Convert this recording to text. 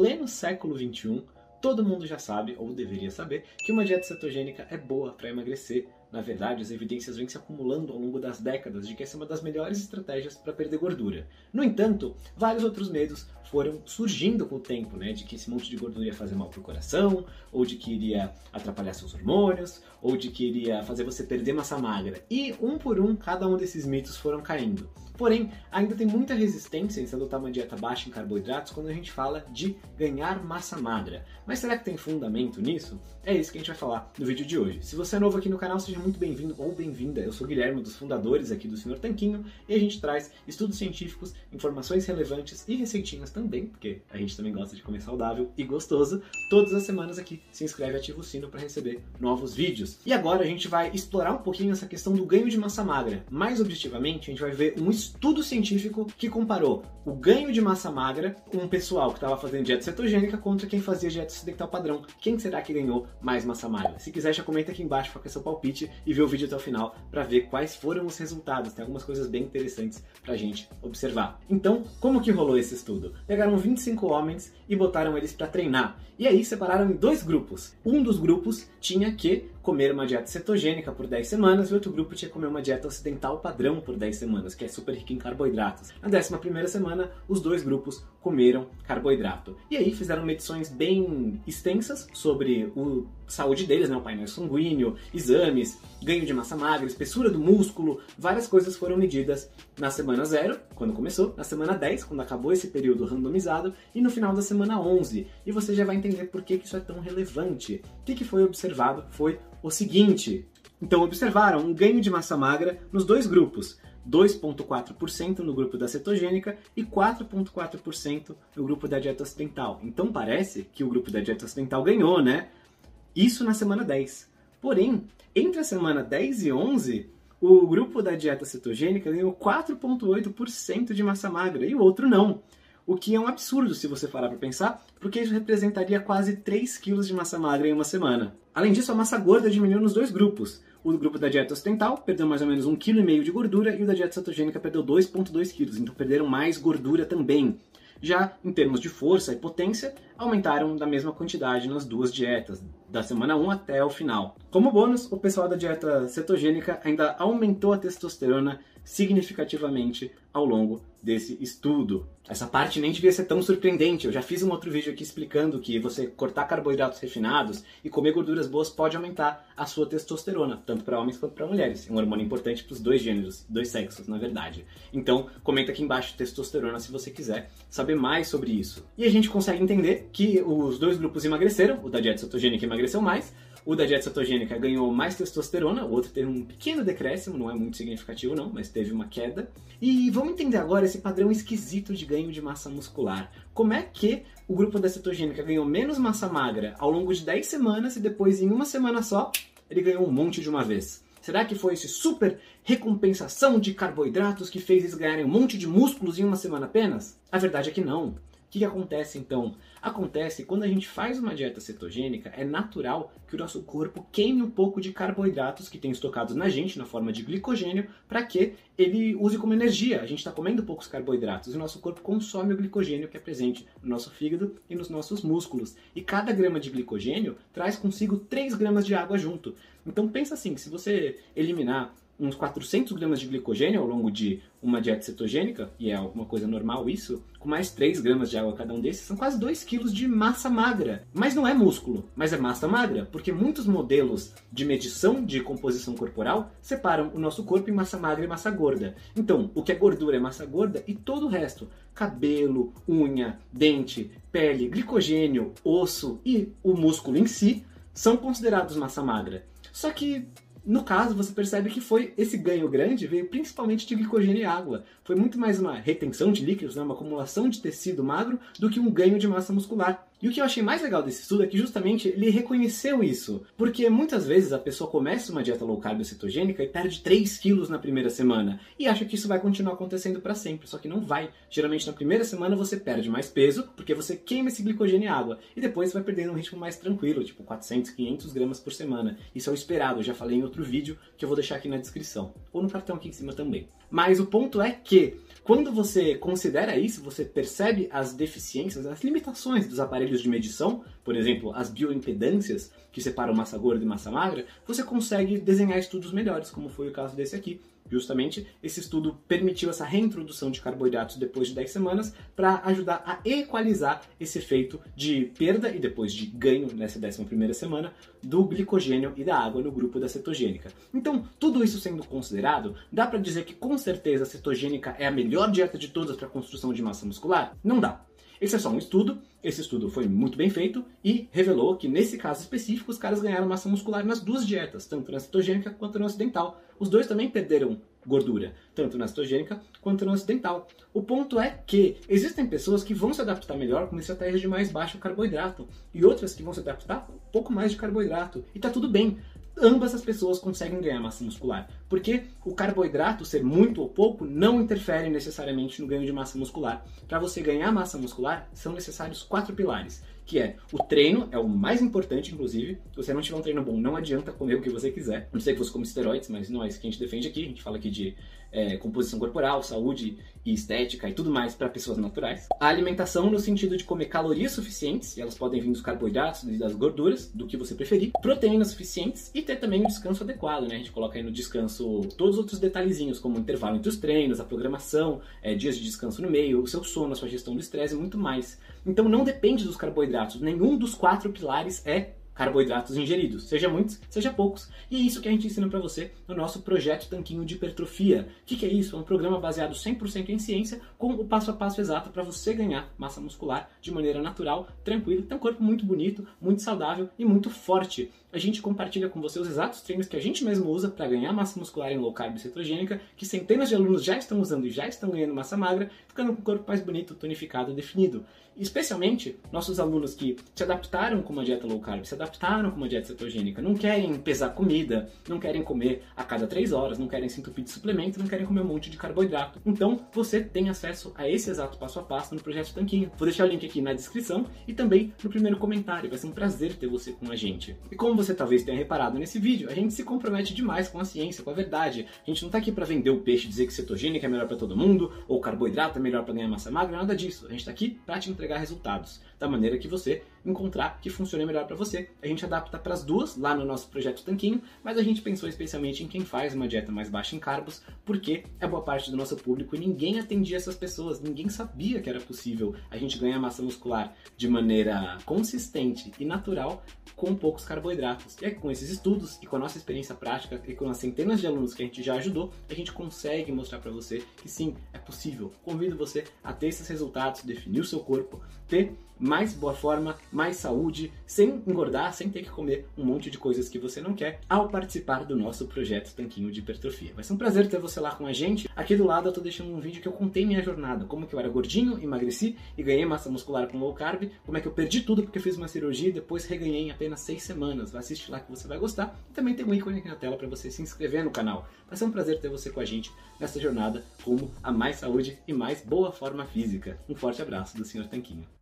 pleno século XXI, todo mundo já sabe, ou deveria saber, que uma dieta cetogênica é boa para emagrecer. Na verdade, as evidências vêm se acumulando ao longo das décadas de que essa é uma das melhores estratégias para perder gordura. No entanto, vários outros medos foram surgindo com o tempo, né? De que esse monte de gordura ia fazer mal pro coração, ou de que iria atrapalhar seus hormônios, ou de que iria fazer você perder massa magra. E um por um, cada um desses mitos foram caindo. Porém, ainda tem muita resistência em se adotar uma dieta baixa em carboidratos quando a gente fala de ganhar massa magra. Mas será que tem fundamento nisso? É isso que a gente vai falar no vídeo de hoje. Se você é novo aqui no canal, seja muito bem-vindo ou bem-vinda. Eu sou Guilherme, dos fundadores aqui do Senhor Tanquinho, e a gente traz estudos científicos, informações relevantes e receitinhas também, porque a gente também gosta de comer saudável e gostoso, todas as semanas aqui. Se inscreve e ativa o sino para receber novos vídeos. E agora a gente vai explorar um pouquinho essa questão do ganho de massa magra. Mais objetivamente, a gente vai ver um estudo científico que comparou o ganho de massa magra com um pessoal que estava fazendo dieta cetogênica contra quem fazia dieta ocidental padrão. Quem será que ganhou mais massa magra? Se quiser, já comenta aqui embaixo, qual é seu palpite e vê o vídeo até o final para ver quais foram os resultados. Tem algumas coisas bem interessantes para a gente observar. Então, como que rolou esse estudo? Pegaram 25 homens e botaram eles para treinar. E aí separaram em dois grupos. Um dos grupos tinha que comer uma dieta cetogênica por 10 semanas e outro grupo tinha que comer uma dieta ocidental padrão por 10 semanas, que é super rica em carboidratos. Na 11 semana, os dois grupos comeram carboidrato. E aí fizeram medições bem extensas sobre a saúde deles, né, o painel sanguíneo, exames, ganho de massa magra, espessura do músculo, várias coisas foram medidas na semana 0, quando começou, na semana 10, quando acabou esse período randomizado, e no final da semana 11. E você já vai entender por que isso é tão relevante. O que foi observado foi o seguinte. Então observaram um ganho de massa magra nos dois grupos. 2,4% no grupo da cetogênica e 4,4% no grupo da dieta ocidental. Então parece que o grupo da dieta ocidental ganhou, né? Isso na semana 10. Porém, entre a semana 10 e 11, o grupo da dieta cetogênica ganhou 4,8% de massa magra e o outro não. O que é um absurdo se você parar para pensar, porque isso representaria quase 3 kg de massa magra em uma semana. Além disso, a massa gorda diminuiu nos dois grupos. O grupo da dieta ocidental perdeu mais ou menos 1,5 kg de gordura e o da dieta cetogênica perdeu 2,2 kg, então perderam mais gordura também. Já em termos de força e potência, aumentaram da mesma quantidade nas duas dietas, da semana 1 até o final. Como bônus, o pessoal da dieta cetogênica ainda aumentou a testosterona significativamente ao longo desse estudo. Essa parte nem devia ser tão surpreendente. Eu já fiz um outro vídeo aqui explicando que você cortar carboidratos refinados e comer gorduras boas pode aumentar a sua testosterona, tanto para homens quanto para mulheres. É um hormônio importante para os dois gêneros, dois sexos, na verdade. Então, comenta aqui embaixo testosterona se você quiser saber mais sobre isso. E a gente consegue entender que os dois grupos emagreceram, o da dieta cetogênica emagreceu mais, o da dieta cetogênica ganhou mais testosterona, o outro teve um pequeno decréscimo, não é muito significativo não, mas teve uma queda. E vamos entender agora esse padrão esquisito de ganho de massa muscular. Como é que o grupo da cetogênica ganhou menos massa magra ao longo de 10 semanas e depois em uma semana só ele ganhou um monte de uma vez? Será que foi esse super recompensação de carboidratos que fez eles ganharem um monte de músculos em uma semana apenas? A verdade é que não. O que, que acontece então? Acontece quando a gente faz uma dieta cetogênica, é natural que o nosso corpo queime um pouco de carboidratos que tem estocados na gente na forma de glicogênio para que ele use como energia. A gente está comendo poucos carboidratos e o nosso corpo consome o glicogênio que é presente no nosso fígado e nos nossos músculos. E cada grama de glicogênio traz consigo 3 gramas de água junto. Então pensa assim, se você eliminar uns 400 gramas de glicogênio ao longo de uma dieta cetogênica, e é alguma coisa normal isso, com mais 3 gramas de água cada um desses, são quase 2 quilos de massa magra. Mas não é músculo, mas é massa magra, porque muitos modelos de medição de composição corporal separam o nosso corpo em massa magra e massa gorda. Então, o que é gordura é massa gorda e todo o resto, cabelo, unha, dente, pele, glicogênio, osso e o músculo em si, são considerados massa magra. Só que no caso, você percebe que foi esse ganho grande veio principalmente de glicogênio e água. Foi muito mais uma retenção de líquidos, né, uma acumulação de tecido magro, do que um ganho de massa muscular. E o que eu achei mais legal desse estudo é que justamente ele reconheceu isso. Porque muitas vezes a pessoa começa uma dieta low carb cetogênica e perde 3 quilos na primeira semana e acha que isso vai continuar acontecendo para sempre. Só que não vai. Geralmente na primeira semana você perde mais peso porque você queima esse glicogênio em água e depois vai perdendo um ritmo mais tranquilo, tipo 400, 500 gramas por semana. Isso é o esperado, eu já falei em outro vídeo que eu vou deixar aqui na descrição ou no cartão aqui em cima também. Mas o ponto é que quando você considera isso, você percebe as deficiências, as limitações dos aparelhos de medição, por exemplo, as bioimpedâncias que separam massa gorda e massa magra, você consegue desenhar estudos melhores, como foi o caso desse aqui. Justamente, esse estudo permitiu essa reintrodução de carboidratos depois de 10 semanas para ajudar a equalizar esse efeito de perda e depois de ganho nessa 11 semana do glicogênio e da água no grupo da cetogênica. Então, tudo isso sendo considerado, dá para dizer que com certeza a cetogênica é a melhor dieta de todas para construção de massa muscular? Não dá. Esse é só um estudo, esse estudo foi muito bem feito e revelou que, nesse caso específico, os caras ganharam massa muscular nas duas dietas, tanto na cetogênica quanto na ocidental. Os dois também perderam gordura, tanto na cetogênica quanto na ocidental. O ponto é que existem pessoas que vão se adaptar melhor com estratégias de mais baixo carboidrato e outras que vão se adaptar com um pouco mais de carboidrato. E tá tudo bem ambas as pessoas conseguem ganhar massa muscular. Porque o carboidrato, ser muito ou pouco, não interfere necessariamente no ganho de massa muscular. Para você ganhar massa muscular, são necessários quatro pilares, que é o treino, é o mais importante, inclusive. Se você não tiver um treino bom, não adianta comer o que você quiser. Não sei que você come esteroides, mas não é isso que a gente defende aqui. A gente fala aqui de é, composição corporal, saúde e estética e tudo mais para pessoas naturais. A alimentação no sentido de comer calorias suficientes, e elas podem vir dos carboidratos e das gorduras, do que você preferir, proteínas suficientes e ter também um descanso adequado, né? A gente coloca aí no descanso todos os outros detalhezinhos, como o intervalo entre os treinos, a programação, é, dias de descanso no meio, o seu sono, a sua gestão do estresse e muito mais. Então não depende dos carboidratos, nenhum dos quatro pilares é carboidratos ingeridos, seja muitos, seja poucos. E é isso que a gente ensina para você no nosso projeto Tanquinho de Hipertrofia. O que, que, é isso? É um programa baseado 100% em ciência, com o passo a passo exato para você ganhar massa muscular de maneira natural, tranquila, ter um corpo muito bonito, muito saudável e muito forte. A gente compartilha com você os exatos treinos que a gente mesmo usa para ganhar massa muscular em low carb cetogênica, que centenas de alunos já estão usando e já estão ganhando massa magra, ficando com o corpo mais bonito, tonificado, definido. Especialmente nossos alunos que se adaptaram com uma dieta low carb, se adaptaram com uma dieta cetogênica, não querem pesar comida, não querem comer a cada 3 horas, não querem se entupir de suplemento, não querem comer um monte de carboidrato. Então você tem acesso a esse exato passo a passo no projeto Tanquinho. Vou deixar o link aqui na descrição e também no primeiro comentário. Vai ser um prazer ter você com a gente. E como você talvez tenha reparado nesse vídeo, a gente se compromete demais com a ciência, com a verdade. A gente não está aqui para vender o peixe, dizer que cetogênica é melhor para todo mundo ou carboidrato é melhor para ganhar massa magra, nada disso. A gente está aqui para te entregar resultados da maneira que você encontrar que funcione melhor para você. A gente adapta para as duas lá no nosso projeto Tanquinho, mas a gente pensou especialmente em quem faz uma dieta mais baixa em carbos, porque é boa parte do nosso público e ninguém atendia essas pessoas, ninguém sabia que era possível a gente ganhar massa muscular de maneira consistente e natural com poucos carboidratos. E é com esses estudos e com a nossa experiência prática e com as centenas de alunos que a gente já ajudou, a gente consegue mostrar para você que sim, é possível. Convido você a ter esses resultados, definir o seu corpo, ter mais boa forma, mais saúde, sem engordar, sem ter que comer um monte de coisas que você não quer, ao participar do nosso projeto Tanquinho de Hipertrofia. Vai ser um prazer ter você lá com a gente. Aqui do lado eu tô deixando um vídeo que eu contei minha jornada, como que eu era gordinho, emagreci e ganhei massa muscular com low carb, como é que eu perdi tudo porque fiz uma cirurgia e depois reganhei em apenas seis semanas. Vai assistir lá que você vai gostar. E também tem um ícone aqui na tela para você se inscrever no canal. Vai ser um prazer ter você com a gente nessa jornada rumo a mais saúde e mais boa forma física. Um forte abraço do Sr. Tanquinho.